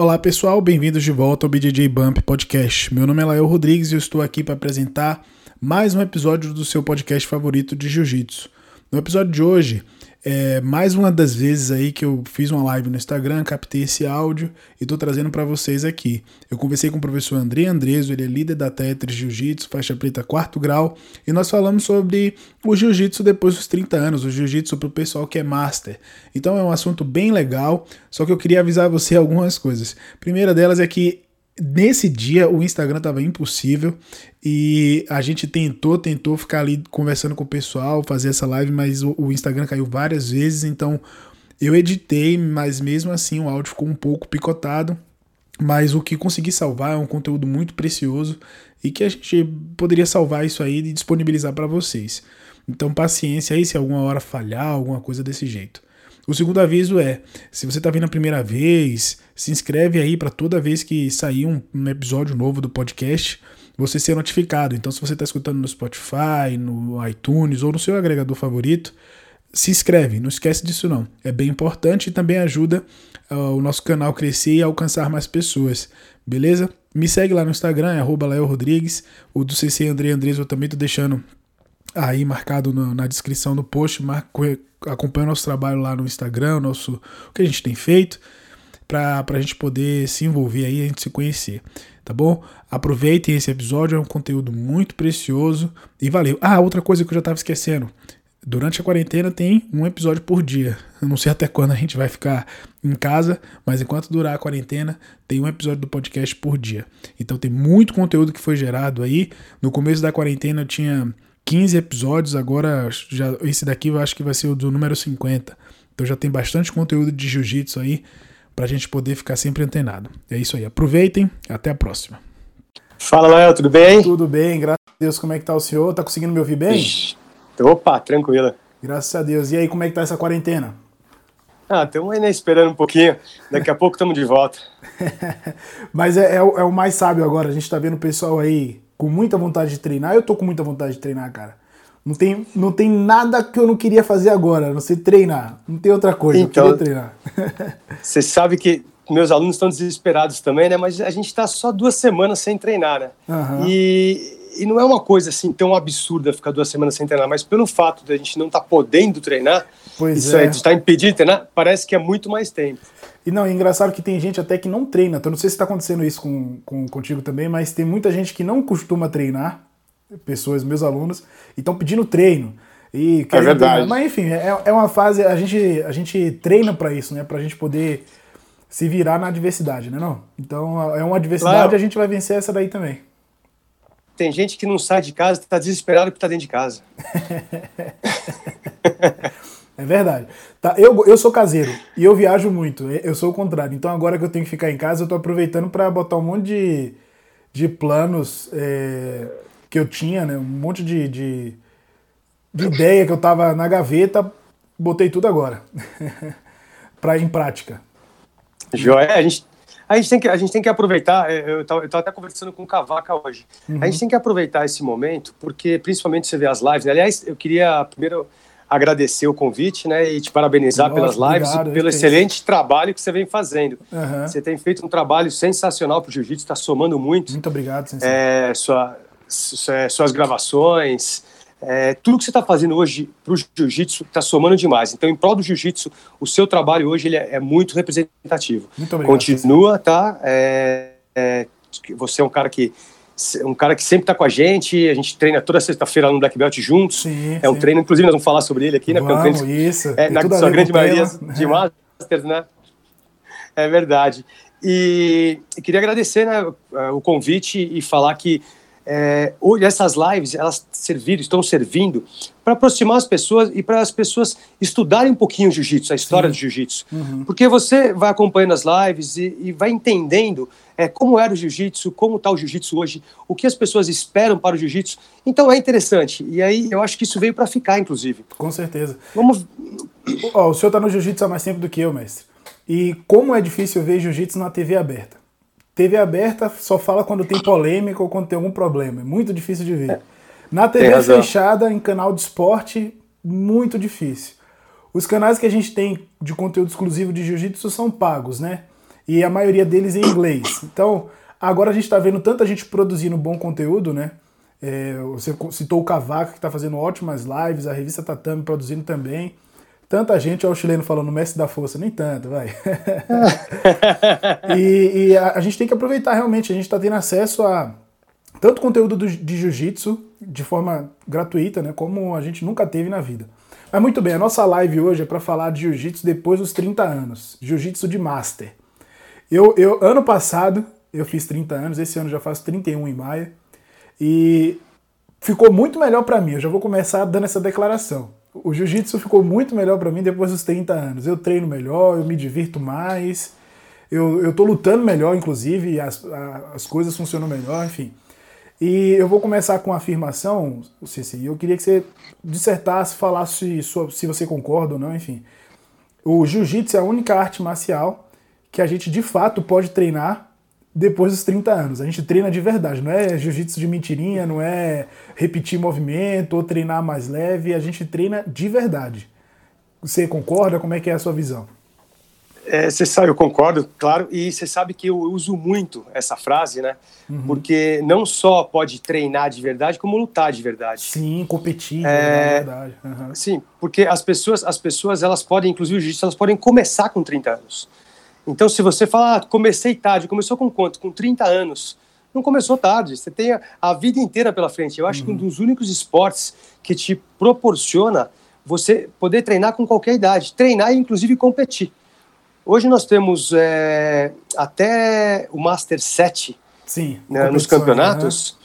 Olá pessoal, bem-vindos de volta ao BJJ Bump Podcast. Meu nome é Lael Rodrigues e eu estou aqui para apresentar mais um episódio do seu podcast favorito de Jiu-Jitsu. No episódio de hoje, é mais uma das vezes aí que eu fiz uma live no Instagram, captei esse áudio e estou trazendo para vocês aqui. Eu conversei com o professor André Andreso, ele é líder da Tetris Jiu-Jitsu, faixa preta quarto grau, e nós falamos sobre o Jiu-Jitsu depois dos 30 anos, o Jiu-Jitsu para o pessoal que é Master. Então é um assunto bem legal, só que eu queria avisar você algumas coisas. Primeira delas é que Nesse dia o Instagram estava impossível e a gente tentou, tentou ficar ali conversando com o pessoal, fazer essa live, mas o, o Instagram caiu várias vezes, então eu editei, mas mesmo assim o áudio ficou um pouco picotado. Mas o que consegui salvar é um conteúdo muito precioso e que a gente poderia salvar isso aí e disponibilizar para vocês. Então paciência aí se alguma hora falhar, alguma coisa desse jeito. O segundo aviso é: se você está vindo a primeira vez, se inscreve aí para toda vez que sair um, um, episódio novo do podcast, você ser notificado. Então, se você está escutando no Spotify, no iTunes ou no seu agregador favorito, se inscreve. Não esquece disso não. É bem importante e também ajuda uh, o nosso canal crescer e alcançar mais pessoas. Beleza? Me segue lá no Instagram, é Rodrigues. O do CC André Andres eu também tô deixando aí marcado no, na descrição do post. Marco, acompanha o nosso trabalho lá no Instagram, nosso, o que a gente tem feito, para a gente poder se envolver aí, a gente se conhecer, tá bom? Aproveitem esse episódio, é um conteúdo muito precioso e valeu. Ah, outra coisa que eu já estava esquecendo. Durante a quarentena tem um episódio por dia. Eu não sei até quando a gente vai ficar em casa, mas enquanto durar a quarentena, tem um episódio do podcast por dia. Então tem muito conteúdo que foi gerado aí. No começo da quarentena eu tinha 15 episódios, agora já esse daqui eu acho que vai ser o do número 50. Então já tem bastante conteúdo de jiu-jitsu aí pra gente poder ficar sempre antenado. É isso aí, aproveitem, até a próxima. Fala, Léo, tudo bem? Tudo bem, graças a Deus. Como é que tá o senhor? Tá conseguindo me ouvir bem? Opa, tranquila. Graças a Deus. E aí, como é que tá essa quarentena? Ah, estamos ainda esperando um pouquinho. Daqui a pouco estamos de volta. Mas é, é, o, é, o mais sábio agora. A gente tá vendo o pessoal aí com muita vontade de treinar. Eu tô com muita vontade de treinar, cara. Não tem, não tem nada que eu não queria fazer agora, não ser treinar. Não tem outra coisa, então, eu queria treinar. Você sabe que meus alunos estão desesperados também, né? Mas a gente está só duas semanas sem treinar, né? Uhum. E, e não é uma coisa assim tão absurda ficar duas semanas sem treinar, mas pelo fato de a gente não estar tá podendo treinar, pois isso é. está impedido de treinar, parece que é muito mais tempo. E não, é engraçado que tem gente até que não treina. Então, não sei se está acontecendo isso com, com, contigo também, mas tem muita gente que não costuma treinar, pessoas, meus alunos, e estão pedindo treino. E é verdade. Treinar. Mas enfim, é, é uma fase, a gente, a gente treina para isso, né? Para a gente poder se virar na adversidade, né? Não? Então é uma adversidade claro. a gente vai vencer essa daí também. Tem gente que não sai de casa, está desesperado porque está dentro de casa. É verdade. Tá, eu, eu sou caseiro e eu viajo muito. Eu sou o contrário. Então agora que eu tenho que ficar em casa, eu tô aproveitando para botar um monte de, de planos é, que eu tinha, né? Um monte de, de, de ideia que eu tava na gaveta, botei tudo agora. para ir em prática. Joé, a gente, a gente, tem que, a gente tem que aproveitar. É, eu estava até conversando com o Cavaca hoje. Uhum. A gente tem que aproveitar esse momento, porque principalmente você vê as lives. Aliás, eu queria primeiro agradecer o convite, né, e te parabenizar Nossa, pelas lives obrigado, e pelo excelente isso. trabalho que você vem fazendo. Uhum. Você tem feito um trabalho sensacional para o jiu-jitsu, está somando muito. Muito obrigado, sensei. É, sua, suas gravações, é, tudo que você está fazendo hoje para o jiu-jitsu está somando demais. Então, em prol do jiu-jitsu, o seu trabalho hoje ele é, é muito representativo. Muito obrigado. Continua, tá? É, é você é um cara que um cara que sempre está com a gente, a gente treina toda sexta-feira no Black Belt juntos. Sim, é um sim. treino, inclusive nós vamos falar sobre ele aqui, né? Vamos, é um treino, isso. É, na sua grande maioria de Masters, né? É verdade. E, e queria agradecer né, o convite e falar que é, hoje essas lives elas serviram, estão servindo para aproximar as pessoas e para as pessoas estudarem um pouquinho o jiu-jitsu, a história Sim. do jiu-jitsu. Uhum. Porque você vai acompanhando as lives e, e vai entendendo é, como era o jiu-jitsu, como está o jiu-jitsu hoje, o que as pessoas esperam para o jiu-jitsu. Então é interessante. E aí eu acho que isso veio para ficar, inclusive. Com certeza. Vamos. Oh, o senhor está no jiu-jitsu há mais tempo do que eu, mestre. E como é difícil ver jiu-jitsu na TV aberta. TV aberta só fala quando tem polêmica ou quando tem algum problema. É muito difícil de ver. É. Na TV fechada, em canal de esporte, muito difícil. Os canais que a gente tem de conteúdo exclusivo de jiu-jitsu são pagos, né? e a maioria deles em inglês. Então, agora a gente está vendo tanta gente produzindo bom conteúdo, né? É, você citou o Cavaco, que está fazendo ótimas lives, a revista Tatame produzindo também. Tanta gente, olha o chileno falando mestre da força, nem tanto, vai. e, e a, a, gente tem que aproveitar realmente, a gente está tendo acesso a tanto conteúdo do, de jiu-jitsu de forma gratuita, né, como a gente nunca teve na vida. Mas muito bem, a nossa live hoje é para falar de jiu-jitsu depois dos 30 anos, jiu-jitsu de master. Eu, eu, ano passado, eu fiz 30 anos, esse ano já faço 31 em maio, e ficou muito melhor para mim. Eu já vou começar dando essa declaração. O jiu-jitsu ficou muito melhor para mim depois dos 30 anos. Eu treino melhor, eu me divirto mais, eu, eu tô lutando melhor, inclusive, as, as coisas funcionam melhor, enfim. E eu vou começar com uma afirmação, Cici, eu queria que você dissertasse, falasse se você concorda ou não, enfim. O jiu-jitsu é a única arte marcial que a gente de fato pode treinar depois dos 30 anos. A gente treina de verdade, não é jiu-jitsu de mentirinha, não é repetir movimento ou treinar mais leve, a gente treina de verdade. Você concorda? Como é que é a sua visão? É, você sabe, eu concordo, claro, e você sabe que eu uso muito essa frase, né? Uhum. Porque não só pode treinar de verdade, como lutar de verdade. Sim, competir é, de verdade. Uhum. Sim, porque as pessoas, as pessoas, elas podem, inclusive o jiu-jitsu, elas podem começar com 30 anos. Então, se você fala, ah, comecei tarde, começou com quanto? Com 30 anos. Não começou tarde, você tem a, a vida inteira pela frente. Eu acho uhum. que um uhum. dos únicos esportes que te proporciona você poder treinar com qualquer idade, treinar e inclusive competir. Hoje nós temos é, até o Master 7 Sim, né, nos campeonatos. Né?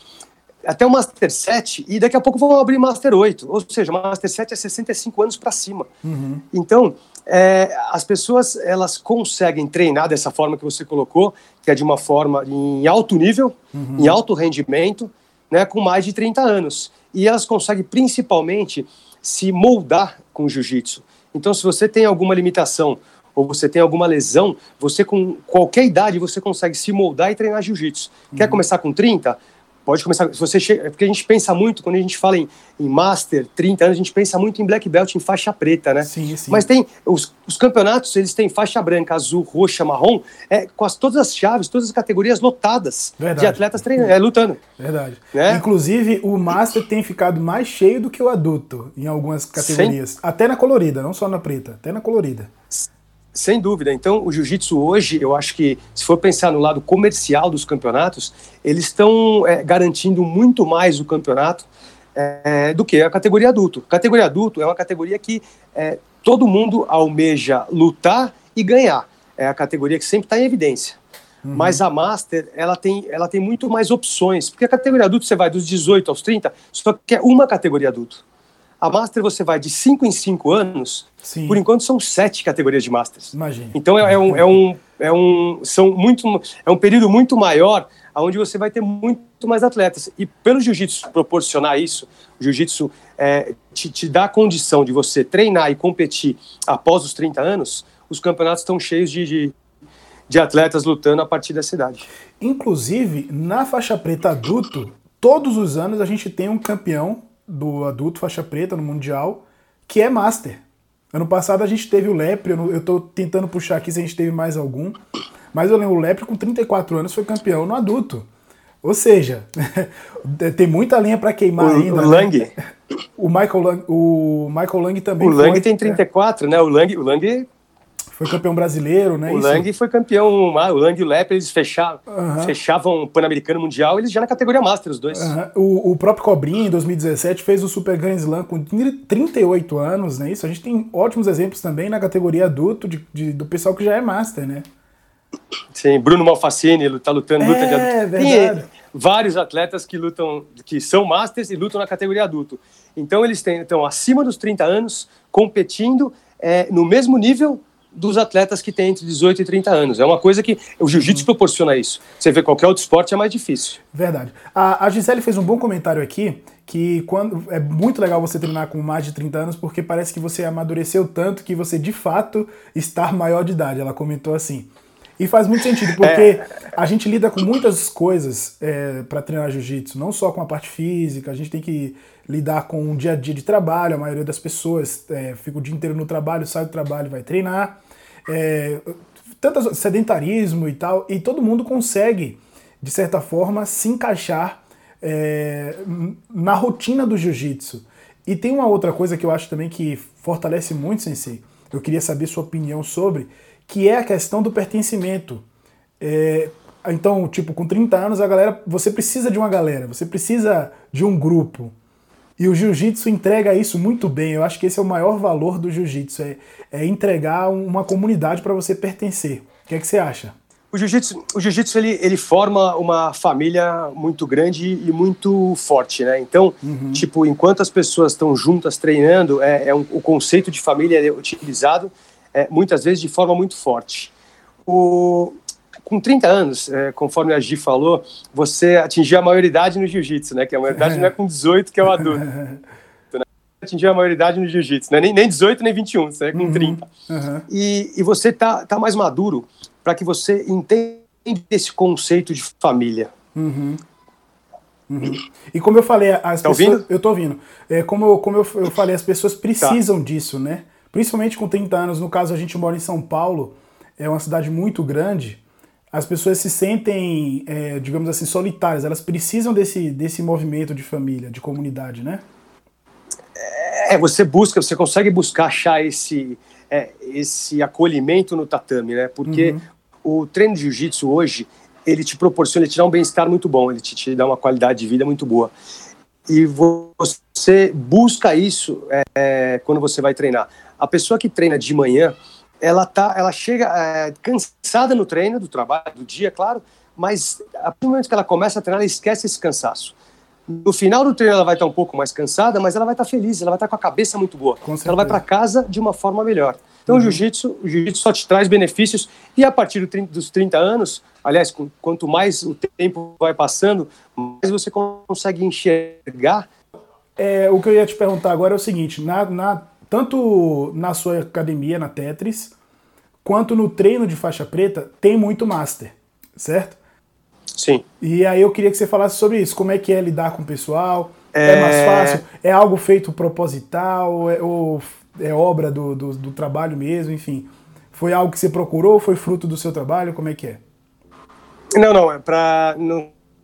até o Master 7 e daqui a pouco vão abrir Master 8. Ou seja, Master 7 é 65 anos para cima. Uhum. Então, é, as pessoas elas conseguem treinar dessa forma que você colocou, que é de uma forma em alto nível, uhum. em alto rendimento, né, com mais de 30 anos. E elas conseguem principalmente se moldar com o jiu-jitsu. Então, se você tem alguma limitação ou você tem alguma lesão, você com qualquer idade você consegue se moldar e treinar jiu-jitsu. Uhum. Quer começar com 30? Pode começar. Se você chega, porque a gente pensa muito, quando a gente fala em, em Master, 30 anos, a gente pensa muito em Black Belt, em faixa preta, né? Sim, sim. Mas tem. Os, os campeonatos, eles têm faixa branca, azul, roxa, marrom, é, com as, todas as chaves, todas as categorias lotadas Verdade. de atletas treinando, é, lutando. Verdade. Né? Inclusive, o Master tem ficado mais cheio do que o adulto em algumas categorias. Sim. Até na colorida, não só na preta, até na colorida. Sem dúvida. Então, o jiu-jitsu hoje, eu acho que, se for pensar no lado comercial dos campeonatos, eles estão é, garantindo muito mais o campeonato é, do que a categoria adulto. A categoria adulto é uma categoria que é, todo mundo almeja lutar e ganhar. É a categoria que sempre está em evidência. Uhum. Mas a Master, ela tem, ela tem muito mais opções. Porque a categoria adulto, você vai dos 18 aos 30, só que é uma categoria adulto. A Master você vai de 5 em 5 anos. Sim. Por enquanto são sete categorias de Masters. Imagina. Então é, é, um, é, um, é, um, são muito, é um período muito maior onde você vai ter muito mais atletas. E pelo jiu-jitsu proporcionar isso, o jiu-jitsu é, te, te dá a condição de você treinar e competir após os 30 anos, os campeonatos estão cheios de, de, de atletas lutando a partir dessa idade. Inclusive, na faixa preta adulto, todos os anos a gente tem um campeão do adulto faixa preta no Mundial, que é Master. Ano passado a gente teve o Lepre, eu estou tentando puxar aqui se a gente teve mais algum, mas eu lembro o Lepre com 34 anos foi campeão no adulto. Ou seja, tem muita linha para queimar o, ainda. O né? Lang. O Michael Lang, o Michael Lang também. O Lang tem 34, é. né? O Lang, o Lang foi campeão brasileiro, né? O Isso? Lang foi campeão, o Lang e o Lepe, eles fechavam, uhum. fechavam o Pan-Americano Mundial, eles já na categoria Master, os dois. Uhum. O, o, próprio Cobrinha, em 2017, fez o Super Grand Slam com 38 anos, né? Isso, a gente tem ótimos exemplos também na categoria adulto de, de do pessoal que já é Master, né? Sim, Bruno Malfacini tá lutando é, luta de adulto. Verdade. Tem vários atletas que lutam, que são Masters e lutam na categoria adulto. Então eles têm, estão acima dos 30 anos, competindo é, no mesmo nível dos atletas que têm entre 18 e 30 anos. É uma coisa que o jiu-jitsu uhum. proporciona isso. Você vê qualquer outro esporte é mais difícil. Verdade. A, a Gisele fez um bom comentário aqui que quando é muito legal você treinar com mais de 30 anos porque parece que você amadureceu tanto que você de fato está maior de idade. Ela comentou assim. E faz muito sentido, porque é. a gente lida com muitas coisas é, para treinar jiu-jitsu, não só com a parte física, a gente tem que lidar com o dia a dia de trabalho, a maioria das pessoas é, fica o dia inteiro no trabalho, sai do trabalho, vai treinar. É, sedentarismo e tal, e todo mundo consegue, de certa forma, se encaixar é, na rotina do jiu-jitsu. E tem uma outra coisa que eu acho também que fortalece muito, Sensei. Eu queria saber sua opinião sobre, que é a questão do pertencimento. É, então, tipo, com 30 anos, a galera. Você precisa de uma galera, você precisa de um grupo. E o jiu-jitsu entrega isso muito bem. Eu acho que esse é o maior valor do jiu-jitsu, é, é, entregar uma comunidade para você pertencer. O que, é que você acha? O jiu-jitsu, o jiu-jitsu ele, ele forma uma família muito grande e muito forte, né? Então, uhum. tipo, enquanto as pessoas estão juntas treinando, é, é um, o conceito de família é utilizado é, muitas vezes de forma muito forte. O, com 30 anos, é, conforme a Gi falou, você atingiu a maioridade no jiu-jitsu, né? Que a maioridade não é com 18 que é o adulto. Né? Atingiu a maioridade no jiu-jitsu, né? Nem, nem 18 nem 21, você é com uhum, 30. Uhum. E, e você tá, tá mais maduro para que você entenda esse conceito de família. Uhum. Uhum. E como eu falei, as tá pessoas. Ouvindo? Eu tô ouvindo. É, como eu, como eu, eu falei, as pessoas precisam tá. disso, né? Principalmente com 30 anos. No caso, a gente mora em São Paulo, é uma cidade muito grande as pessoas se sentem, é, digamos assim, solitárias. Elas precisam desse, desse movimento de família, de comunidade, né? É, você busca, você consegue buscar achar esse, é, esse acolhimento no tatame, né? Porque uhum. o treino de jiu-jitsu hoje, ele te proporciona, ele te dá um bem-estar muito bom, ele te, te, dá uma qualidade de vida muito boa. E você busca isso é, quando você vai treinar. A pessoa que treina de manhã, ela tá, ela chega é, cansada no treino, do trabalho, do dia, claro, mas a partir do momento que ela começa a treinar, ela esquece esse cansaço. No final do treino ela vai estar um pouco mais cansada, mas ela vai estar feliz, ela vai estar com a cabeça muito boa. Ela vai para casa de uma forma melhor. Então uhum. o jiu-jitsu, o jiu-jitsu só te traz benefícios e a partir do 30, dos 30 anos, aliás, quanto mais o tempo vai passando, mais você consegue enxergar. É, o que eu ia te perguntar agora é o seguinte, na, na tanto na sua academia, na Tetris, quanto no treino de faixa preta, tem muito master, certo? Sim. E aí eu queria que você falasse sobre isso. Como é que é lidar com o pessoal? É, é mais fácil? É algo feito proposital? É, ou é obra do, do, do, trabalho mesmo? Enfim, foi algo que você procurou? Foi fruto do seu trabalho? Como é que é? Não, não. É para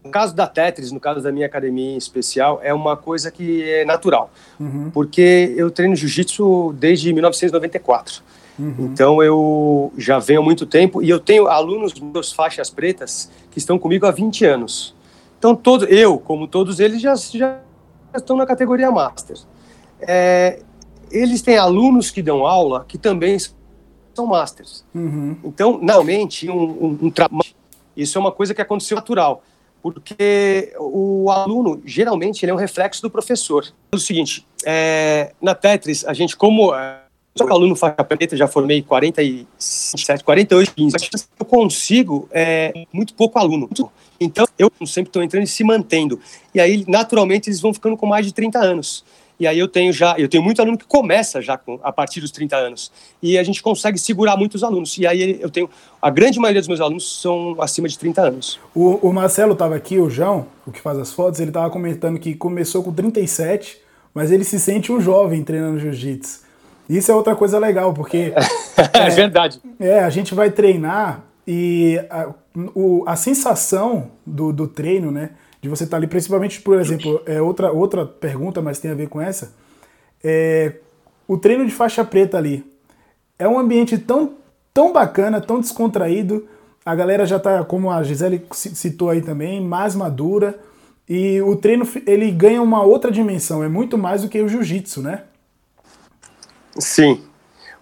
no caso da Tetris, no caso da minha academia em especial, é uma coisa que é natural, uhum. porque eu treino jiu-jitsu desde 1994. Uhum. Então eu já venho há muito tempo e eu tenho alunos meus faixas pretas que estão comigo há 20 anos. Então todo eu, como todos eles, já, já estão na categoria Master. É, eles têm alunos que dão aula que também são Masters. Uhum. Então, normalmente, um, um, um trabalho, isso é uma coisa que aconteceu natural porque o aluno, geralmente, ele é um reflexo do professor. É o seguinte, é, na Tetris, a gente, como é, sou aluno faixa preta, já formei 47, 48, 15, eu consigo é, muito pouco aluno. Então, eu sempre estou entrando e se mantendo. E aí, naturalmente, eles vão ficando com mais de 30 anos. E aí eu tenho já, eu tenho muito aluno que começa já com, a partir dos 30 anos. E a gente consegue segurar muitos alunos. E aí eu tenho, a grande maioria dos meus alunos são acima de 30 anos. O, o Marcelo estava aqui, o João, o que faz as fotos, ele estava comentando que começou com 37, mas ele se sente um jovem treinando jiu-jitsu. Isso é outra coisa legal, porque. é, é verdade. É, a gente vai treinar e a, o, a sensação do, do treino, né? De você estar tá ali, principalmente, por exemplo, é outra, outra pergunta, mas tem a ver com essa. É, o treino de faixa preta ali é um ambiente tão, tão bacana, tão descontraído. A galera já está, como a Gisele citou aí também, mais madura. E o treino ele ganha uma outra dimensão, é muito mais do que o jiu-jitsu, né? Sim,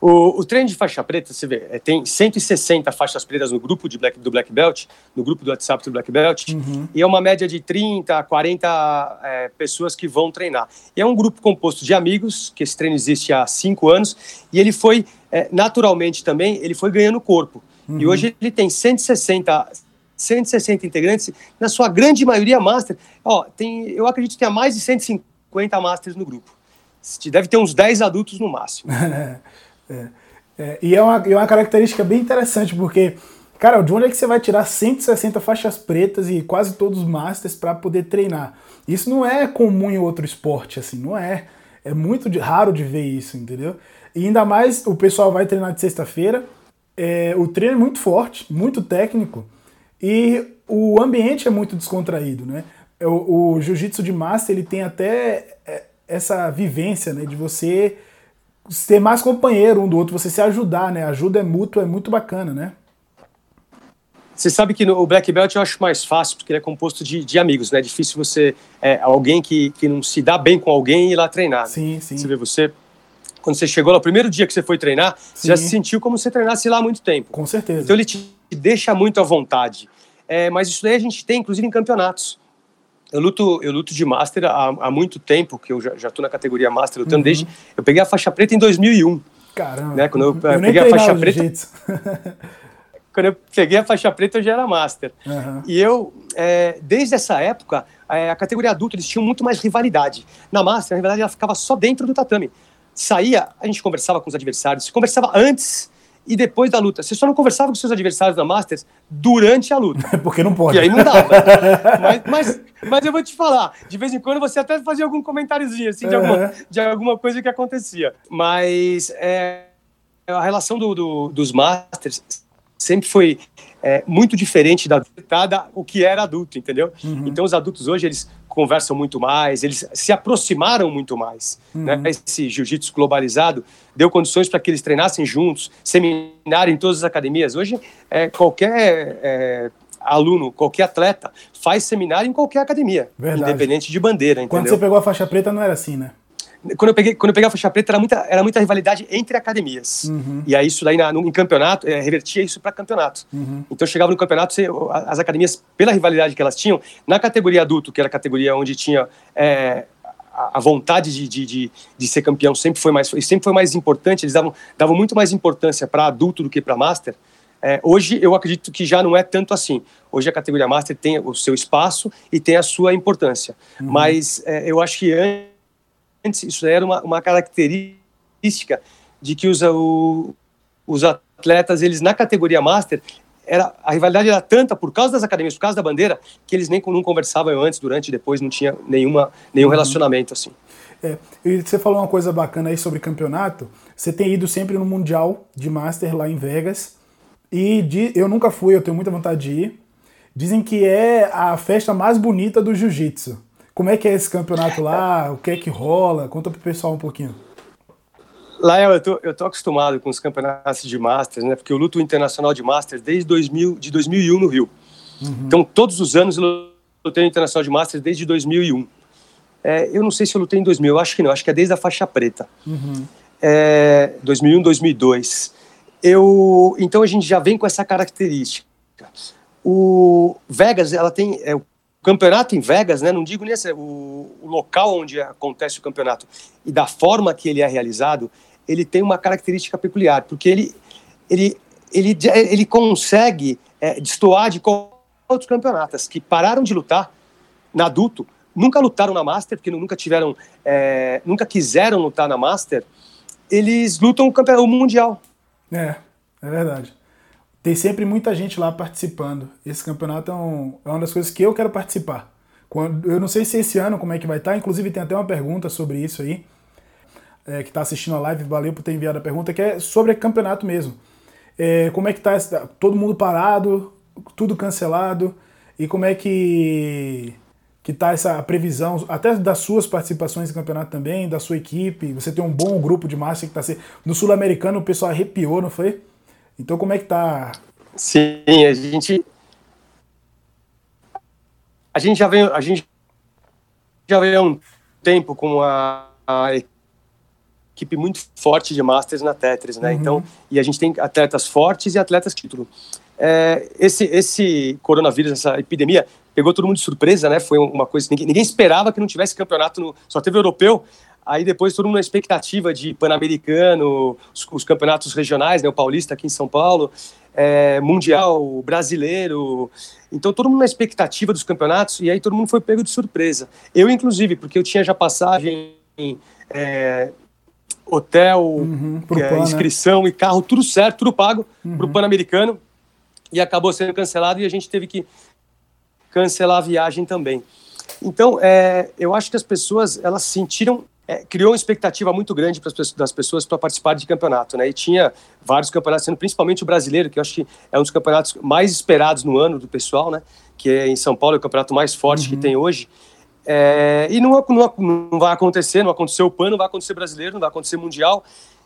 o, o treino de faixa preta, você vê, é, tem 160 faixas pretas no grupo de black, do Black Belt, no grupo do WhatsApp do Black Belt, uhum. e é uma média de 30, 40 é, pessoas que vão treinar. E é um grupo composto de amigos, que esse treino existe há cinco anos, e ele foi, é, naturalmente também, ele foi ganhando corpo. Uhum. E hoje ele tem 160 160 integrantes, na sua grande maioria master. Ó, tem, eu acredito que tenha mais de 150 masters no grupo. Deve ter uns 10 adultos no máximo. É, é, e é uma, é uma característica bem interessante, porque, cara, de onde é que você vai tirar 160 faixas pretas e quase todos masters para poder treinar? Isso não é comum em outro esporte, assim, não é. É muito de, raro de ver isso, entendeu? E ainda mais o pessoal vai treinar de sexta-feira, é, o treino é muito forte, muito técnico e o ambiente é muito descontraído, né? O, o jiu-jitsu de master ele tem até é, essa vivência, né, de você ser mais companheiro um do outro, você se ajudar, né? Ajuda é mútua, é muito bacana, né? Você sabe que no, o Black Belt eu acho mais fácil, porque ele é composto de, de amigos, né? É difícil você. É, alguém que, que não se dá bem com alguém ir lá treinar. Sim, sim. Você vê, você. Quando você chegou lá, o primeiro dia que você foi treinar, sim. você já se sentiu como se você treinasse lá há muito tempo. Com certeza. Então ele te deixa muito à vontade. É, mas isso daí a gente tem, inclusive, em campeonatos. Eu luto, eu luto de Master há, há muito tempo, que eu já, já tô na categoria Master lutando uhum. desde. Eu peguei a faixa preta em 2001. Caramba. Né? Quando eu, eu peguei a faixa preta. quando eu peguei a faixa preta, eu já era master. Uhum. E eu, é, desde essa época, é, a categoria adulta, eles tinham muito mais rivalidade. Na master, a rivalidade ela ficava só dentro do tatame. Saía, a gente conversava com os adversários, conversava antes e depois da luta. Você só não conversava com seus adversários na Masters durante a luta. Porque não pode. E aí não dava. mas, mas, mas, eu vou te falar, de vez em quando você até fazia algum comentáriozinho, assim, de, uhum. alguma, de alguma coisa que acontecia. Mas é, a relação do, do, dos Masters sempre foi é, muito diferente da adultada, o que era adulto, entendeu? Uhum. Então os adultos hoje eles conversam muito mais, eles se aproximaram muito mais. Uhum. Né? Esse jiu-jitsu globalizado deu condições para que eles treinassem juntos, seminarem em todas as academias. Hoje é, qualquer é, aluno, qualquer atleta faz seminário em qualquer academia, Verdade. independente de bandeira. Entendeu? Quando você pegou a faixa preta não era assim, né? Quando eu peguei, quando eu peguei a faixa preta, era muita, era muita rivalidade entre academias. Uhum. E aí, isso daí, na, no, em campeonato, é, revertia isso para campeonato. Uhum. Então, chegava no campeonato, você, as academias, pela rivalidade que elas tinham, na categoria adulto, que era a categoria onde tinha é, a vontade de, de, de, de, ser campeão, sempre foi mais, sempre foi mais importante, eles davam, davam muito mais importância para adulto do que para master. É, hoje, eu acredito que já não é tanto assim. Hoje, a categoria master tem o seu espaço e tem a sua importância. Uhum. Mas é, eu acho que antes isso era uma, uma característica de que os, o, os atletas, eles na categoria Master, era, a rivalidade era tanta por causa das academias, por causa da bandeira, que eles nem não conversavam antes, durante e depois, não tinha nenhuma, nenhum uhum. relacionamento assim. É, e você falou uma coisa bacana aí sobre campeonato. Você tem ido sempre no Mundial de Master lá em Vegas. E de, eu nunca fui, eu tenho muita vontade de ir. Dizem que é a festa mais bonita do jiu-jitsu. Como é que é esse campeonato lá? O que é que rola? Conta pro pessoal um pouquinho. Lá eu tô, eu tô acostumado com os campeonatos de Masters, né? Porque eu luto internacional de Masters desde 2000, de 2001 no Rio. Uhum. Então, todos os anos eu lutei internacional de Masters desde 2001. É, eu não sei se eu lutei em 2000, eu acho que não, acho que é desde a faixa preta. Uhum. É, 2001, 2002. Eu, então a gente já vem com essa característica. O Vegas, ela tem, é, o o campeonato em Vegas, né, não digo nem assim, o, o, local onde acontece o campeonato e da forma que ele é realizado, ele tem uma característica peculiar, porque ele, ele, ele, ele consegue é, destoar de outros campeonatos que pararam de lutar na adulto, nunca lutaram na Master, porque nunca tiveram, é, nunca quiseram lutar na Master, eles lutam o campeonato mundial. É, é verdade tem sempre muita gente lá participando. Esse campeonato é, um, é uma das coisas que eu quero participar. Quando, eu não sei se esse ano como é que vai estar, inclusive tem até uma pergunta sobre isso aí, é, que está assistindo a live, valeu por ter enviado a pergunta, que é sobre campeonato mesmo. É, como é que está todo mundo parado, tudo cancelado, e como é que que tá essa previsão, até das suas participações no campeonato também, da sua equipe, você tem um bom grupo de massa que está sendo... No Sul-Americano o pessoal arrepiou, não foi? Então como é que tá? Sim, a gente a gente já vem a gente já vem há um tempo com a, a equipe muito forte de Masters na Tetris, né? Uhum. Então, e a gente tem atletas fortes e atletas título. É, esse, esse coronavírus, essa epidemia, pegou todo mundo de surpresa, né? Foi uma coisa ninguém, ninguém esperava que não tivesse campeonato, no, só teve europeu. Aí depois todo mundo na expectativa de Pan-Americano, os, os, campeonatos regionais, né, o Paulista aqui em São Paulo, é, Mundial, Brasileiro. Então todo mundo na expectativa dos campeonatos e aí todo mundo foi pego de surpresa. Eu, inclusive, porque eu tinha já passagem, é, hotel, uhum, é, Pan, inscrição né? e carro, tudo certo, tudo pago uhum. para o Pan-Americano e acabou sendo cancelado e a gente teve que cancelar a viagem também. Então, é, eu acho que as pessoas elas sentiram é, criou uma expectativa muito grande para das pessoas para participar de campeonato, né? E tinha vários campeonatos, sendo principalmente o brasileiro, que eu acho que é um dos campeonatos mais esperados no ano do pessoal, né? Que é em São Paulo, é o campeonato mais forte uhum. que tem hoje. É, e não, não, não, vai acontecer, não aconteceu o PAN, não vai acontecer brasileiro, não vai acontecer mundial.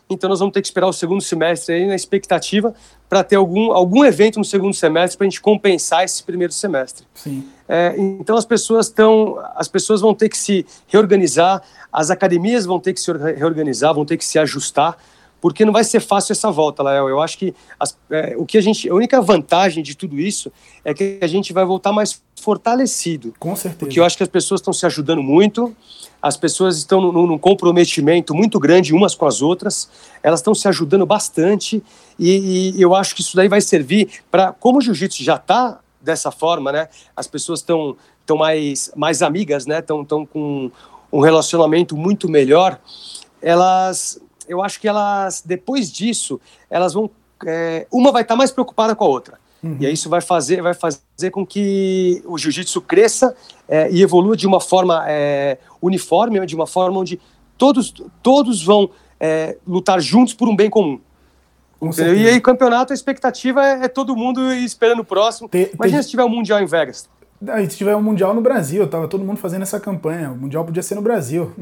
Então nós vamos ter que esperar o segundo semestre aí na expectativa para ter algum, algum evento no segundo semestre para a gente compensar esse primeiro semestre. Sim. É, então as pessoas estão, as pessoas vão ter que se reorganizar, as academias vão ter que se reorganizar, vão ter que se ajustar, porque não vai ser fácil essa volta, Léo. Eu acho que as, é, o que a gente, a única vantagem de tudo isso é que a gente vai voltar mais fortalecido. Com certeza. Porque eu acho que as pessoas estão se ajudando muito as pessoas estão num, num, comprometimento muito grande umas com as outras, elas estão se ajudando bastante e, e, eu acho que isso daí vai servir para, como o jiu-jitsu já está dessa forma, né? As pessoas estão estão mais mais amigas, né? Estão estão com um relacionamento muito melhor. Elas, eu acho que elas depois disso, elas vão é, uma vai estar tá mais preocupada com a outra. Uhum. E aí isso vai fazer, vai fazer com que o jiu-jitsu cresça é, e evolua de uma forma é, uniforme, de uma forma onde todos, todos vão é, lutar juntos por um bem comum. E aí, campeonato, a expectativa é, é todo mundo esperando o próximo. Te, Imagina te... se tiver um Mundial em Vegas. E se tiver um Mundial no Brasil, tava todo mundo fazendo essa campanha. O Mundial podia ser no Brasil.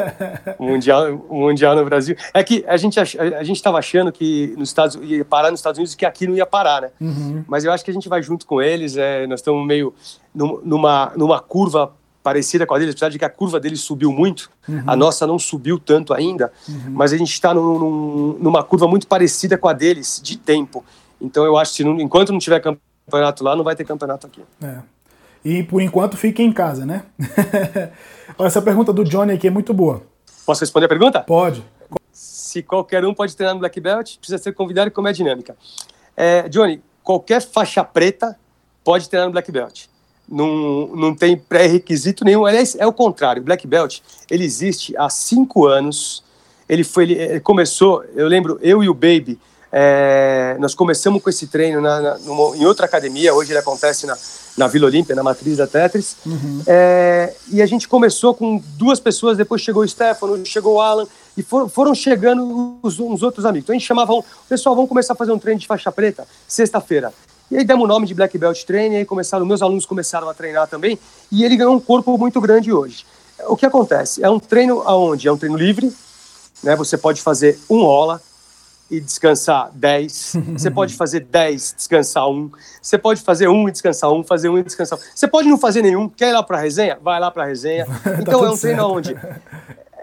mundial, mundial no Brasil. É que a gente a, gente estava achando que nos Estados ia parar nos Estados Unidos que aqui não ia parar, né? Uhum. Mas eu acho que a gente vai junto com eles. É, nós estamos meio numa, numa curva parecida com a deles, apesar de que a curva deles subiu muito, uhum. a nossa não subiu tanto ainda, uhum. mas a gente está num, num, numa curva muito parecida com a deles de tempo. Então eu acho que não, enquanto não tiver campeonato lá, não vai ter campeonato aqui. É. E por enquanto fique em casa, né? Essa pergunta do Johnny aqui é muito boa. Posso responder a pergunta? Pode. Se qualquer um pode treinar no Black Belt, precisa ser convidado e como é a dinâmica. É, Johnny, qualquer faixa preta pode treinar no Black Belt. Não, não tem pré-requisito nenhum. Aliás, é o contrário. Black Belt, ele existe há cinco anos. Ele foi, ele começou, eu lembro, eu e o Baby, é, nós começamos com esse treino na, na, numa, em outra academia, hoje ele acontece na, na Vila Olímpia, na matriz da Tetris. Uhum. É, e a gente começou com duas pessoas, depois chegou o Stefano, chegou o Alan, e for, foram chegando os, uns outros amigos. Então a gente chamava, pessoal, vamos começar a fazer um treino de faixa preta, sexta-feira. E aí demos o nome de Black Belt Training, e aí começaram, meus alunos começaram a treinar também, e ele ganhou um corpo muito grande hoje. O que acontece? É um treino aonde? É um treino livre, né? Você pode fazer um ola, e descansar 10. Você pode fazer 10, descansar um. Você pode fazer um e descansar um, fazer um e descansar um. Você pode não fazer nenhum. Quer ir lá para a resenha? Vai lá para a resenha. Tá então é um treino certo. onde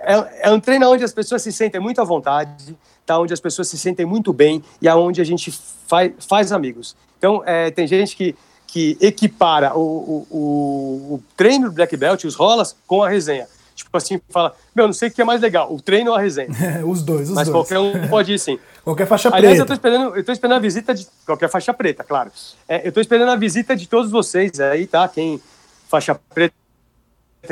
é, é, um treino onde as pessoas se sentem muito à vontade, tá? Onde as pessoas se sentem muito bem e aonde a gente faz, faz amigos. Então é, tem gente que que equipara o, o, o, o treino do Black Belt, os rolas, com a resenha tipo assim, fala, meu, não sei o que é mais legal, o treino ou a resenha. os dois, os Mas dois. qualquer um pode ir sim. qualquer faixa preta. Aliás, eu tô esperando, eu tô esperando a visita de qualquer faixa preta, claro. É, eu tô esperando a visita de todos vocês aí, tá? Quem faixa preta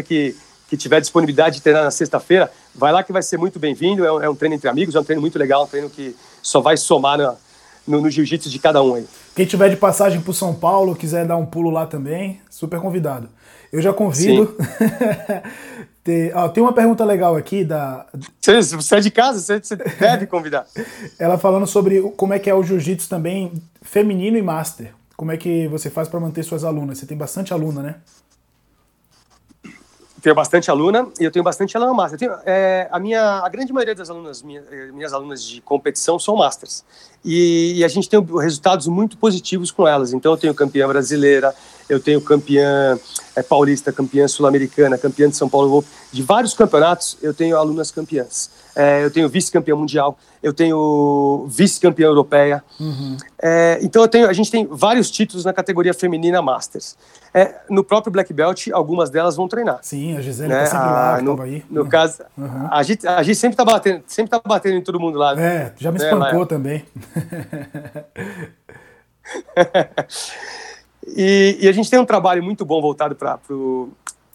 que que tiver disponibilidade de treinar na sexta-feira, vai lá que vai ser muito bem-vindo. É, um, é, um treino entre amigos, é um treino muito legal, um treino que só vai somar no, no, no jiu-jitsu de cada um aí. Quem tiver de passagem para São Paulo, quiser dar um pulo lá também, super convidado. Eu já convido. tem, ó, tem uma pergunta legal aqui da. Você, você é de casa, você, você deve convidar. Ela falando sobre como é que é o jiu-jitsu também feminino e master. Como é que você faz para manter suas alunas? Você tem bastante aluna, né? Tenho bastante aluna e eu tenho bastante aluna master. Tenho, é, a minha, a grande maioria das alunas, minha, minhas alunas de competição são masters e, e, a gente tem resultados muito positivos com elas. Então eu tenho campeã brasileira, eu tenho campeã é, paulista, campeã sul-americana, campeã de São Paulo, de vários campeonatos eu tenho alunas campeãs. É, eu tenho vice-campeã mundial, eu tenho vice-campeã europeia. Uhum. É, então eu tenho, a gente tem vários títulos na categoria feminina Masters. É, no próprio Black Belt, algumas delas vão treinar. Sim, a Gisele né? tá sempre lá, a, no, aí. No caso, uhum. a, gente, a gente sempre tá batendo, sempre tá batendo em todo mundo lá. É, já me né, espancou também. e, e, a gente tem um trabalho muito bom voltado para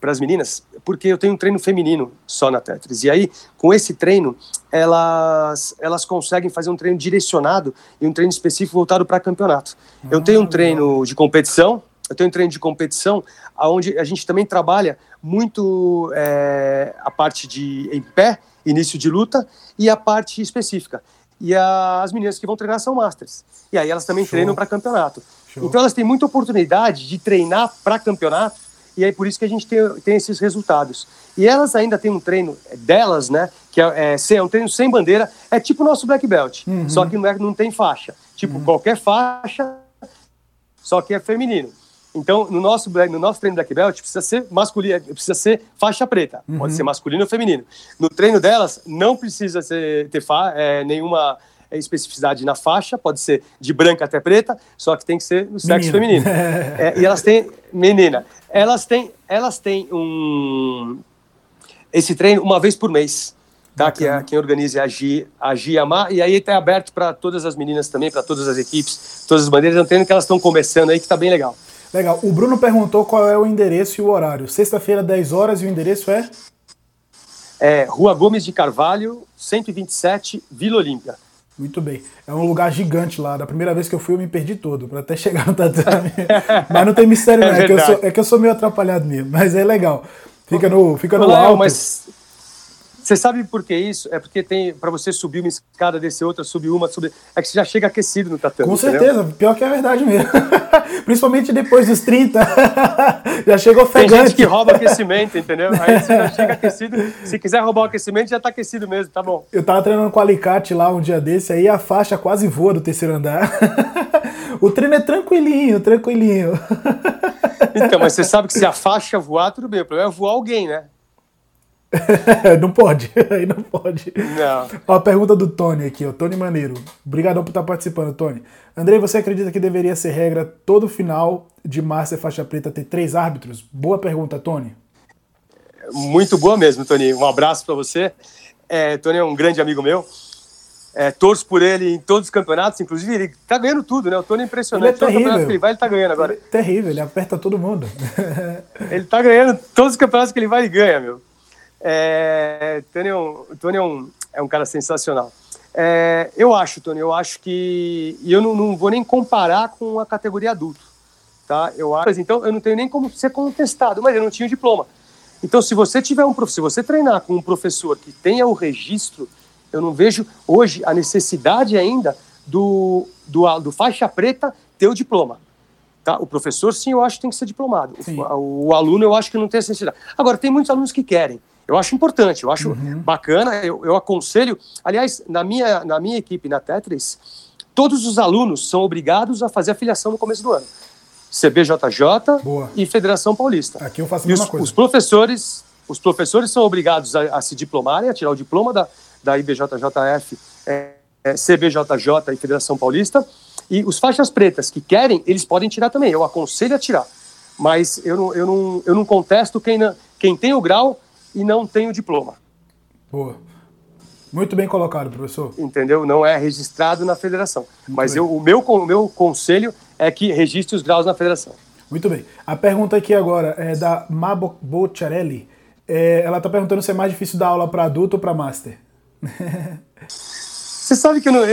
para as meninas, porque eu tenho um treino feminino só na Tetris. E aí, com esse treino, elas, elas conseguem fazer um treino direcionado e um treino específico voltado para campeonato. Ah, eu tenho um treino de competição, eu tenho um treino de competição, onde a gente também trabalha muito é, a parte de em pé, início de luta, e a parte específica. E a, as meninas que vão treinar são masters. E aí elas também Show. treinam para campeonato. Show. Então elas têm muita oportunidade de treinar para campeonato, e é por isso que a gente tem, tem esses resultados. E elas ainda têm um treino delas, né? Que é, é, é um treino sem bandeira, é tipo o nosso black belt, uhum. só que não, é, não tem faixa. Tipo, uhum. qualquer faixa, só que é feminino. Então, no nosso, no nosso treino Black Belt, precisa ser masculino, precisa ser faixa preta. Uhum. Pode ser masculino ou feminino. No treino delas, não precisa ser, ter fa, é, nenhuma especificidade na faixa, pode ser de branca até preta, só que tem que ser no sexo menina. feminino. é, e elas têm, menina, elas têm, elas têm um, esse treino uma vez por mês. Tá, que é, quem organiza é a Gi, a Gi Amar, e aí está aberto para todas as meninas também, para todas as equipes, todas as bandeiras. É um treino que elas estão começando aí, que está bem legal. Legal. O Bruno perguntou qual é o endereço e o horário. Sexta-feira, 10 horas, e o endereço é? É Rua Gomes de Carvalho, 127, Vila Olímpia. Muito bem. É um lugar gigante lá. Da primeira vez que eu fui, eu me perdi todo, para até chegar no tatame. mas não tem mistério, não. É, é, que eu sou, é que eu sou meio atrapalhado mesmo, mas é legal. Fica no, fica no alto. Mas você sabe por que isso? É porque tem para você subir uma escada, descer outra, subir uma, subir. É que você já chega aquecido no tatame. Com certeza, entendeu? pior que é a verdade mesmo. Principalmente depois dos 30. já chega ofegante. Tem gente que rouba aquecimento, entendeu? Aí você já chega aquecido. Se quiser roubar o aquecimento, já tá aquecido mesmo, tá bom. Eu tava treinando com alicate lá um dia desse, aí a faixa quase voa do terceiro andar. o treino é tranquilinho, tranquilinho. então, mas você sabe que se a faixa voar, tudo bem. O problema é voar alguém, né? não pode, aí não pode. Não. Ó, a pergunta do Tony aqui, ó, Tony Maneiro. Obrigadão por estar participando, Tony. Andrei, você acredita que deveria ser regra todo final de Márcia Faixa Preta ter três árbitros? Boa pergunta, Tony. Muito boa mesmo, Tony. Um abraço para você. É, Tony é um grande amigo meu. É, torço por ele em todos os campeonatos, inclusive ele tá ganhando tudo, né? O Tony é impressionante. Ele é terrível. campeonato que ele vai, ele tá ganhando agora. Ele é terrível, ele aperta todo mundo. ele tá ganhando todos os campeonatos que ele vai, ele ganha, meu. É, Tony, é um, Tony é, um, é um cara sensacional. É, eu acho, Tony, eu acho que. E eu não, não, vou nem comparar com a categoria adulto. Tá? Eu acho, então, eu não tenho nem como ser contestado, mas eu não tinha diploma. Então, se você tiver um se você treinar com um professor que tenha o registro, eu não vejo hoje a necessidade ainda do, do, do faixa preta ter o diploma. Tá? O professor, sim, eu acho que tem que ser diplomado. O, o, aluno, eu acho que não tem essa necessidade. Agora, tem muitos alunos que querem. Eu acho importante, eu acho uhum. bacana, eu, eu aconselho. Aliás, na minha, na minha equipe, na Tetris, todos os alunos são obrigados a fazer a filiação no começo do ano. CBJJ Boa. e Federação Paulista. Aqui eu faço a mesma os, coisa. Os professores, os professores são obrigados a, a, se diplomarem, a tirar o diploma da, da IBJJF, é, é, CBJJ e Federação Paulista. E os faixas pretas que querem, eles podem tirar também. Eu aconselho a tirar. Mas eu não, eu não, eu não contesto quem, não, quem tem o grau e não tem o diploma. Boa. Muito bem colocado, professor. Entendeu? Não é registrado na federação. Muito Mas eu, o, meu, o meu conselho é que registre os graus na federação. Muito bem. A pergunta aqui agora é da Mabo Bocciarelli. É, ela está perguntando se é mais difícil dar aula para adulto ou para master. Você sabe que eu não,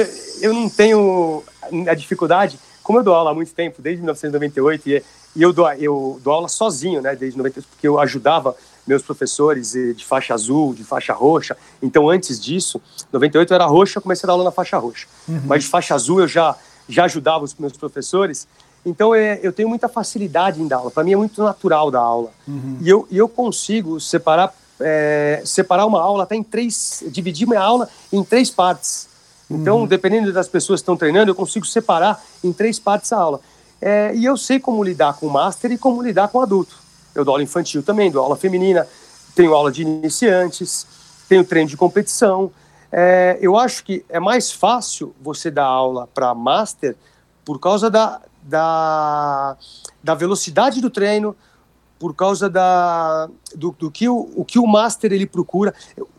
eu não tenho a dificuldade, como eu dou aula há muito tempo, desde 1998, e, e eu, dou, eu dou aula sozinho, né, desde 98, porque eu ajudava meus professores de faixa azul, de faixa roxa. Então, antes disso, 98 eu era roxa, comecei a dar aula na faixa roxa. Uhum. Mas de faixa azul eu já, já ajudava os meus professores. Então, é, eu tenho muita facilidade em dar aula. Para mim é muito natural dar aula. Uhum. E, eu, e eu consigo separar, é, separar uma aula até em três, dividir minha aula em três partes. Então, uhum. dependendo das pessoas que estão treinando, eu consigo separar em três partes a aula. É, e eu sei como lidar com o master e como lidar com o adulto. Eu dou aula infantil também, dou aula feminina, tenho aula de iniciantes, tenho treino de competição. É, eu acho que é mais fácil você dar aula para master por causa da, da, da velocidade do treino, por causa da, do, do que o, o que o master ele procura.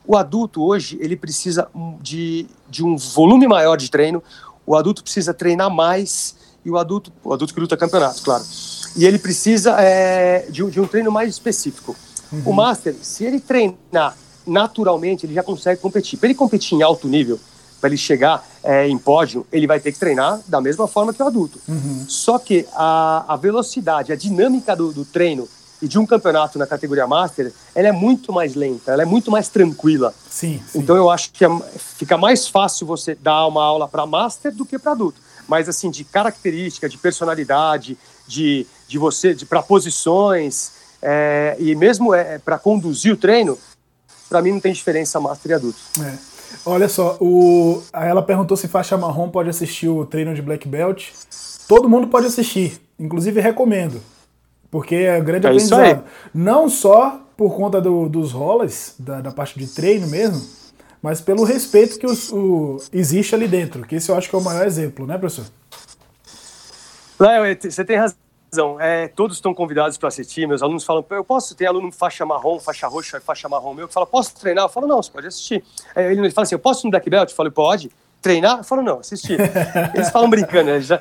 O adulto hoje ele precisa de, de um volume maior de treino, o adulto precisa treinar mais e o adulto, o adulto que luta campeonato, claro e ele precisa é, de, de, um treino mais específico. Uhum. O Master, se ele treinar naturalmente, ele já consegue competir. Para ele competir em alto nível, para ele chegar é, em pódio, ele vai ter que treinar da mesma forma que o adulto. Uhum. Só que a, a velocidade, a dinâmica do, do treino e de um campeonato na categoria Master, ela é muito mais lenta, ela é muito mais tranquila. Sim. sim. Então eu acho que é, fica mais fácil você dar uma aula para Master do que para adulto. Mas assim, de característica, de personalidade, de, de você, de para posições é, e mesmo é, para conduzir o treino, para mim não tem diferença Master e adulto. É. Olha só, o... ela perguntou se faixa marrom pode assistir o treino de Black Belt. Todo mundo pode assistir, inclusive recomendo. Porque é grande é aprendizado. Não só por conta do, dos rolas, da, da, parte de treino mesmo, mas pelo respeito que os, o, existe ali dentro, que esse eu acho que é o maior exemplo, né, professor? Léo, você tem razão. É, todos estão convidados para assistir. Meus alunos falam, eu posso ter aluno faixa marrom, faixa roxa, faixa marrom meu, que fala, posso treinar? Eu falo, não, você pode assistir. Aí ele fala assim, eu posso no black belt? Eu falo, pode. Treinar? Eu falo, não, assistir. Eles falam brincando, eles já,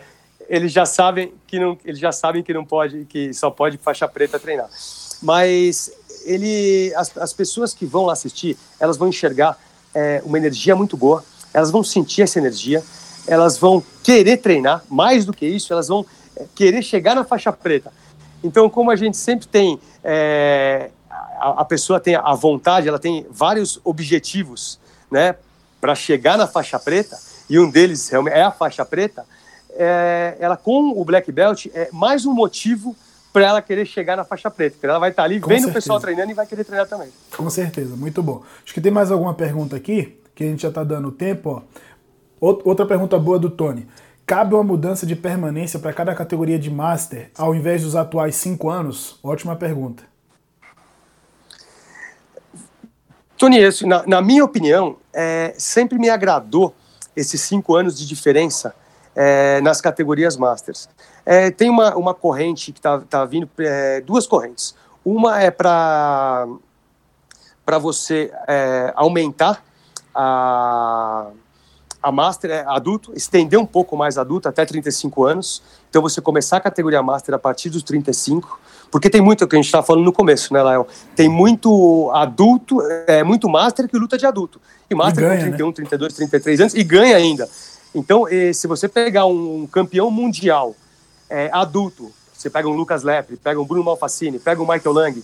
eles já sabem que não, eles já sabem que não pode, que só pode faixa preta treinar. Mas ele, as, as pessoas que vão lá assistir, elas vão enxergar é, uma energia muito boa, elas vão sentir essa energia, elas vão querer treinar, mais do que isso, elas vão é, querer chegar na faixa preta. Então, como a gente sempre tem, é, a, a, pessoa tem a vontade, ela tem vários objetivos, né, para chegar na faixa preta, e um deles é a faixa preta, é, ela com o black belt é mais um motivo para ela querer chegar na faixa preta. Porque ela vai estar tá ali com vendo certeza. o pessoal treinando e vai querer treinar também. Com certeza, muito bom. Acho que tem mais alguma pergunta aqui, que a gente já está dando tempo. Ó. Outra pergunta boa do Tony. Cabe uma mudança de permanência para cada categoria de Master, ao invés dos atuais cinco anos? Ótima pergunta. Tony, na, na minha opinião, é, sempre me agradou esses cinco anos de diferença é, nas categorias Masters. É, tem uma, uma corrente que está tá vindo, é, duas correntes. Uma é para você é, aumentar a, a Master é, adulto, estender um pouco mais adulto, até 35 anos. Então você começar a categoria Master a partir dos 35, porque tem muito, que a gente estava falando no começo, né, Léo? Tem muito adulto, é muito Master que luta de adulto. E Master e ganha, com 31, né? 32, 33 anos e ganha ainda. Então, se você pegar um campeão mundial é, adulto, você pega um Lucas Lepre, pega um Bruno Malfacini, pega um Michael Lang,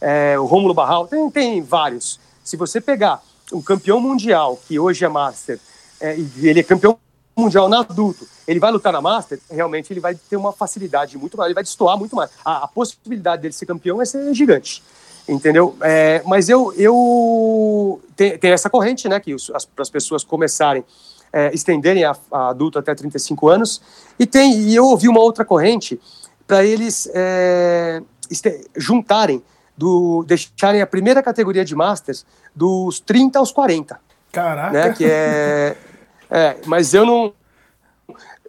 é, o Rômulo Barral, tem, tem vários. Se você pegar um campeão mundial, que hoje é Master, é, e ele é campeão mundial na adulto, ele vai lutar na Master, realmente ele vai ter uma facilidade muito maior, ele vai destoar muito mais. A, a possibilidade dele ser campeão é ser gigante, entendeu? É, mas eu, eu tem, tem, essa corrente, né, que para as pessoas começarem é, estenderem a, a, adulto até 35 anos. E, tem, e eu ouvi uma outra corrente para eles é, este, juntarem, do, deixarem a primeira categoria de Masters dos 30 aos 40. Caraca! Né, que é, é, mas eu não,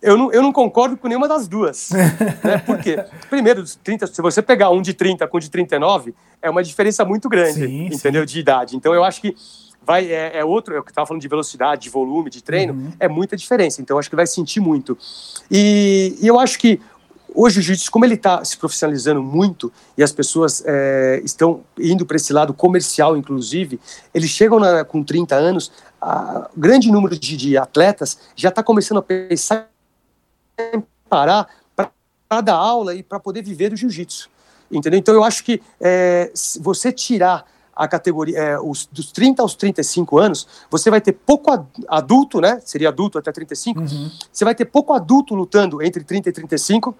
eu não, eu não concordo com nenhuma das duas. né? Por quê? Primeiro, 30, se você pegar um de 30 com um de 39, é uma diferença muito grande, sim, entendeu? Sim. De idade. Então eu acho que vai é, é outro, eu estava falando de velocidade, de volume, de treino, uhum. é muita diferença. Então, acho que vai sentir muito. E, e eu acho que hoje o jiu-jitsu, como ele está se profissionalizando muito e as pessoas é, estão indo para esse lado comercial, inclusive, eles chegam na, com 30 anos, a grande número de, de atletas já está começando a pensar em parar para dar aula e para poder viver do jiu-jitsu. Entendeu? Então, eu acho que é, você tirar a categoria, é, os, dos 30 aos 35 anos, você vai ter pouco adulto, né? Seria adulto até 35. Uhum. Você vai ter pouco adulto lutando entre 30 e 35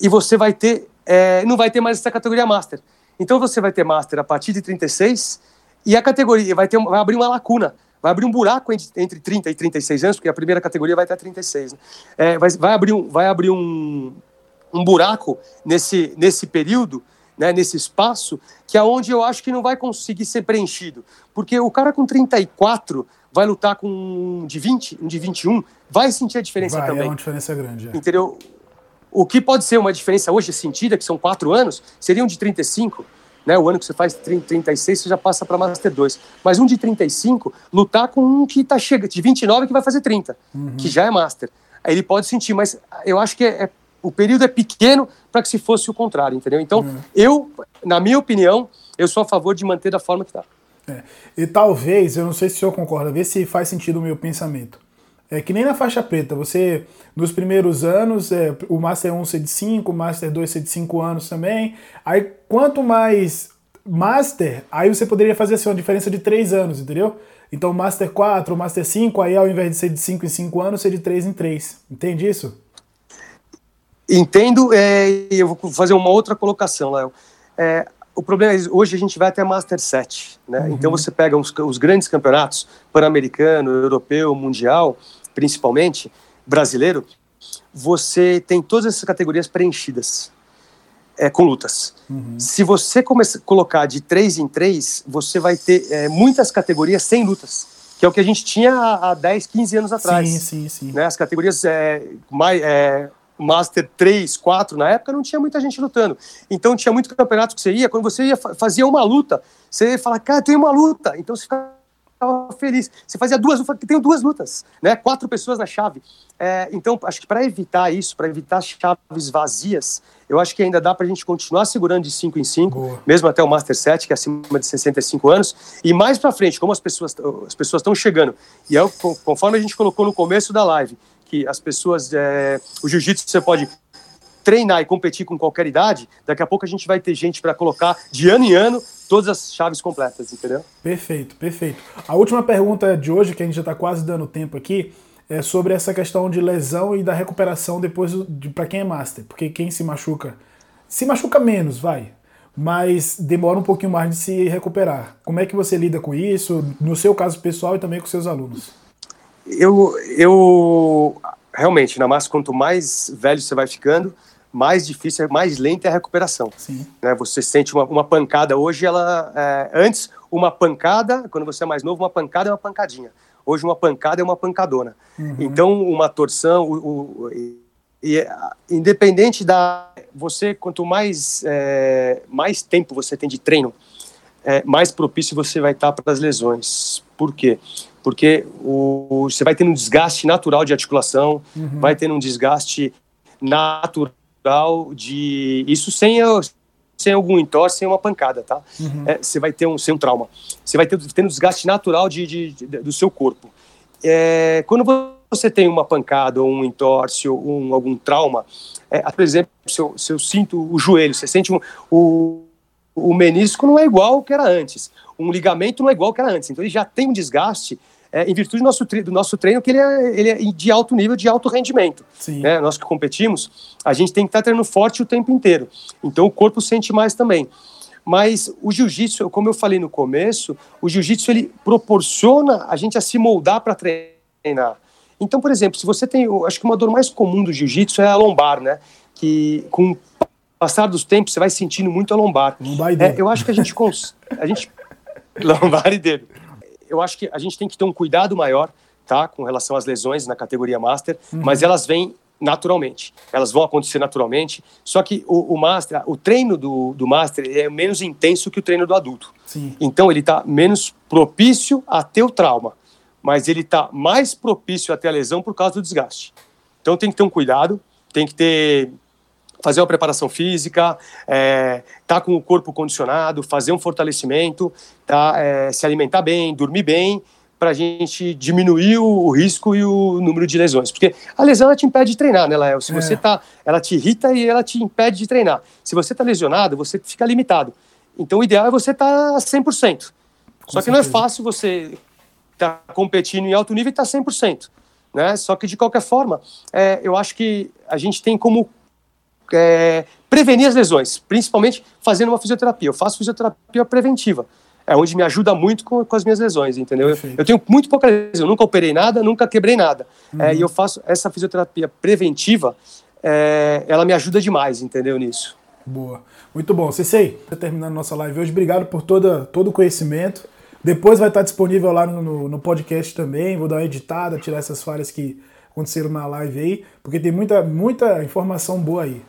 e você vai ter, é, não vai ter mais essa categoria Master. Então você vai ter Master a partir de 36 e a categoria vai, ter, vai abrir uma lacuna, vai abrir um buraco entre, entre 30 e 36 anos, porque a primeira categoria vai até 36. Né? É, vai, vai abrir, um, vai abrir um, um buraco nesse, nesse período né, nesse espaço, que é onde eu acho que não vai conseguir ser preenchido. Porque o cara com 34 vai lutar com um de 20, um de 21, vai sentir a diferença vai, também. É uma diferença grande. É. Entendeu? O que pode ser uma diferença hoje sentida, que são quatro anos, seria um de 35, né? O ano que você faz 30, 36, você já passa para Master 2. Mas um de 35, lutar com um que está chegando, de 29 que vai fazer 30, uhum. que já é Master. Aí ele pode sentir, mas eu acho que é, é o período é pequeno para que se fosse o contrário, entendeu? Então, uhum. eu, na minha opinião, eu sou a favor de manter da forma que está. É. E talvez, eu não sei se o senhor concorda, ver se faz sentido o meu pensamento. É que nem na faixa preta, você, nos primeiros anos, é, o Master 1 ser de 5, o Master 2 ser de 5 anos também. Aí, quanto mais Master, aí você poderia fazer assim, uma diferença de 3 anos, entendeu? Então, Master 4, o Master 5, aí ao invés de ser de 5 em 5 anos, ser de 3 em 3. Entende isso? Entendo, é, eu vou fazer uma outra colocação, Léo. É, o problema é hoje a gente vai até Master 7, né? Uhum. Então você pega os, os grandes campeonatos, pan-americano, europeu, mundial, principalmente, brasileiro, você tem todas essas categorias preenchidas é, com lutas. Uhum. Se você começar colocar de 3 em 3, você vai ter é, muitas categorias sem lutas, que é o que a gente tinha há, há 10, 15 anos atrás. Sim, sim, sim. Né? As categorias é, mais, é, Master 3, 4 na época, não tinha muita gente lutando. Então tinha muito campeonato que você ia, quando você ia fazia uma luta, você ia falar, cara, tem uma luta. Então você ficava feliz. Você fazia duas, tenho duas lutas, né? Quatro pessoas na chave. É, então, acho que para evitar isso, para evitar chaves vazias, eu acho que ainda dá para a gente continuar segurando de 5 em 5, mesmo até o Master 7, que é acima de 65 anos. E mais para frente, como as pessoas as pessoas estão chegando, e é, conforme a gente colocou no começo da live, que as pessoas. É, o jiu-jitsu você pode treinar e competir com qualquer idade, daqui a pouco a gente vai ter gente para colocar de ano em ano todas as chaves completas, entendeu? Perfeito, perfeito. A última pergunta de hoje, que a gente já está quase dando tempo aqui, é sobre essa questão de lesão e da recuperação depois de para quem é master, porque quem se machuca se machuca menos, vai, mas demora um pouquinho mais de se recuperar. Como é que você lida com isso, no seu caso pessoal e também com seus alunos? Eu, eu realmente, na massa, quanto mais velho você vai ficando, mais difícil, mais lenta é a recuperação. Sim. Né? Você sente uma, uma pancada hoje, ela é, antes uma pancada, quando você é mais novo, uma pancada é uma pancadinha. Hoje uma pancada é uma pancadona. Uhum. Então uma torção, o, o, e, independente da você, quanto mais é, mais tempo você tem de treino, é, mais propício você vai estar para as lesões. Por quê? Porque o, você vai tendo um desgaste natural de articulação, uhum. vai tendo um desgaste natural de. Isso sem, sem algum entorse, sem uma pancada, tá? Uhum. É, você vai ter um, sem um trauma. Você vai ter, ter um desgaste natural de, de, de do seu corpo. É, quando você tem uma pancada ou um entorse ou um, algum trauma, é, por exemplo, se eu, se eu, sinto o joelho, você sente um, o, o menisco não é igual ao que era antes, um ligamento não é igual ao que era antes, então ele já tem um desgaste é, em virtude do nosso, do nosso treino, que ele é, ele é de alto nível, de alto rendimento. Né? Nós que competimos, a gente tem que estar tá treinando forte o tempo inteiro, então o corpo sente mais também. Mas o jiu-jitsu, como eu falei no começo, o jiu-jitsu ele proporciona a gente a se moldar para treinar. Então, por exemplo, se você tem, acho que uma dor mais comum do jiu-jitsu é a lombar, né? Que com passar dos tempos, você vai sentindo muito a lombar. lombar é, eu acho que a gente. Cons... a gente lombar e dele. Eu acho que a gente tem que ter um cuidado maior, tá? Com relação às lesões na categoria Master, uhum. mas elas vêm naturalmente. Elas vão acontecer naturalmente. Só que o, o Master, o treino do, do Master é menos intenso que o treino do adulto. Sim. Então ele está menos propício a ter o trauma, mas ele está mais propício a ter a lesão por causa do desgaste. Então tem que ter um cuidado, tem que ter fazer uma preparação física, é, tá com o corpo condicionado, fazer um fortalecimento, tá, é, se alimentar bem, dormir bem, para a gente diminuir o, risco e o número de lesões. Porque a lesão ela te impede de treinar, né, Lael? Se é. você tá, ela te irrita e ela te impede de treinar. Se você está lesionado, você fica limitado. Então o ideal é você estar tá 100%. Com Só certeza. que não é fácil você estar tá competindo em alto nível e estar tá 100%. Né? Só que de qualquer forma, é, eu acho que a gente tem como é, prevenir as lesões, principalmente fazendo uma fisioterapia. Eu faço fisioterapia preventiva, é onde me ajuda muito com, com as minhas lesões, entendeu? Eu, eu, tenho muito pouca lesão, eu nunca operei nada, nunca quebrei nada. Uhum. É, e eu faço essa fisioterapia preventiva, é, ela me ajuda demais, entendeu, nisso. Boa. Muito bom. Cecei, terminando nossa live hoje, obrigado por toda, todo o conhecimento. Depois vai estar disponível lá no, no, no podcast também. Vou dar uma editada, tirar essas falhas que aconteceram na live aí, porque tem muita, muita informação boa aí.